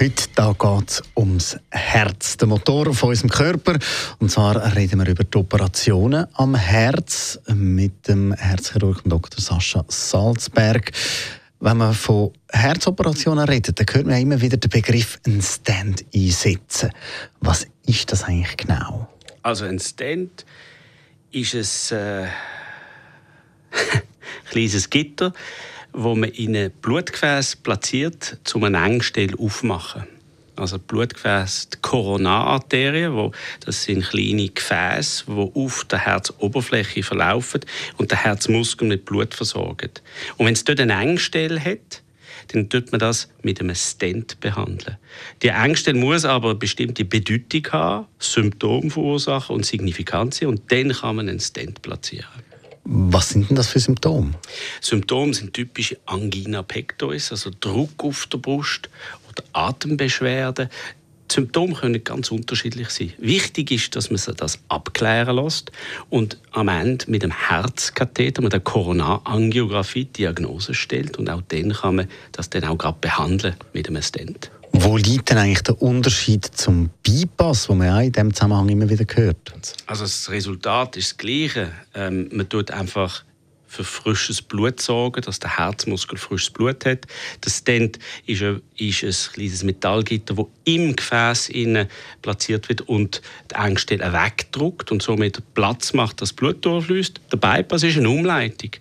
Heute geht es ums Herz, der Motor von unserem Körper. Und zwar reden wir über die Operationen am Herz mit dem Herzchirurgen Dr. Sascha Salzberg. Wenn man von Herzoperationen redet, dann hört man immer wieder den Begriff ein Stand einsetzen. Was ist das eigentlich genau? Also ein Stand ist ein äh, kleines Gitter, wo man in ein Blutgefäß platziert, um eine Engstelle aufzumachen. Also Blutgefäß, die Koronararterien, wo, das sind kleine Gefäße, die auf der Herzoberfläche verlaufen und den Herzmuskel mit Blut versorgen. Und wenn es dort eine Engstelle hat, dann tut man das mit einem Stent behandeln. Die Engstelle muss aber eine bestimmte Bedeutung haben, Symptome verursachen und signifikant sein und dann kann man einen Stent platzieren. Was sind denn das für Symptome? Symptome sind typische Angina pectoris, also Druck auf der Brust oder Atembeschwerden. Symptome können ganz unterschiedlich sein. Wichtig ist, dass man das abklären lässt und am Ende mit dem Herzkatheter, mit der Koronarangiographie Diagnose stellt und auch dann kann man das dann auch gerade behandeln mit einem Stent. Wo liegt denn eigentlich der Unterschied zum Bypass, wo man ja in diesem Zusammenhang immer wieder hört? Also das Resultat ist das gleiche. Ähm, man tut einfach für frisches Blut sorgen, dass der Herzmuskel frisches Blut hat. Das Stent ist ein, ist ein kleines Metallgitter, das im Gefäß platziert wird und die Engstelle wegdruckt und somit Platz macht, dass das Blut durchfließt. Der Bypass ist eine Umleitung.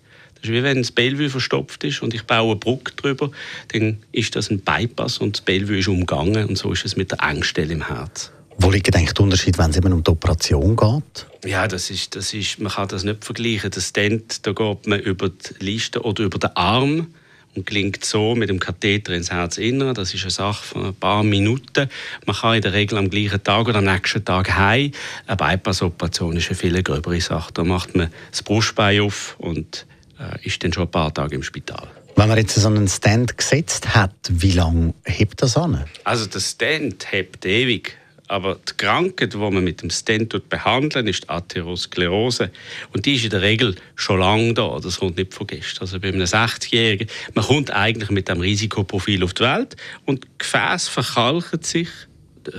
Das ist wie wenn das Bellevue verstopft ist und ich baue eine Brücke drüber, dann ist das ein Bypass und das Bellevue ist umgangen und so ist es mit der Engstelle im Herz. Wo liegt eigentlich der Unterschied, wenn es eben um die Operation geht? Ja, das ist, das ist, man kann das nicht vergleichen. Das Stent, da geht man über die Liste oder über den Arm und gelingt so mit dem Katheter ins Herzinnere. Das ist eine Sache von ein paar Minuten. Man kann in der Regel am gleichen Tag oder am nächsten Tag heim. Eine Bypass-Operation ist eine viel gröbere Sache. Da macht man das Brustbein auf und ist dann schon ein paar Tage im Spital. Wenn man jetzt so einen Stand gesetzt hat, wie lange hebt das an? Also der Stand hebt ewig. Aber die Krankheit, die man mit dem Stent behandeln, ist die Atherosklerose. Und die ist in der Regel schon lange da. Das kommt nicht von gestern. Also bei einem 60-Jährigen, man kommt eigentlich mit dem Risikoprofil auf die Welt und Gefäß verkalken sich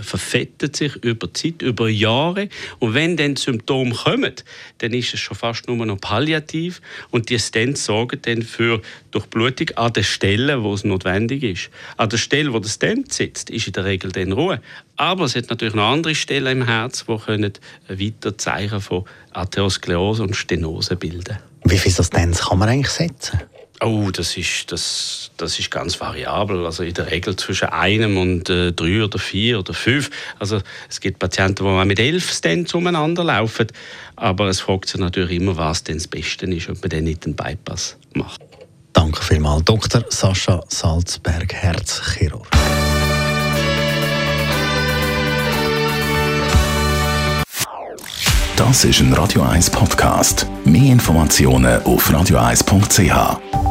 verfettet sich über Zeit, über Jahre. Und wenn dann Symptome kommen, dann ist es schon fast nur noch palliativ. Und die Stents sorgen dann für Durchblutung an der Stelle, wo es notwendig ist. An der Stelle, wo der Stent sitzt, ist in der Regel dann Ruhe. Aber es hat natürlich noch andere Stellen im Herz, die können weiter Zeichen von Atherosklerose und Stenose bilden. Wie viele Stents kann man eigentlich setzen? Oh, das ist, das, das ist ganz variabel. Also in der Regel zwischen einem und äh, drei oder vier oder fünf. Also es gibt Patienten, die mit elf Stents umeinander laufen. Aber es fragt sich natürlich immer, was denn das Beste ist, ob man dann nicht einen Bypass macht. Danke vielmals, Dr. Sascha Salzberg, Herzchirurg. Das ist ein Radio 1 Podcast. Mehr Informationen auf radio1.ch.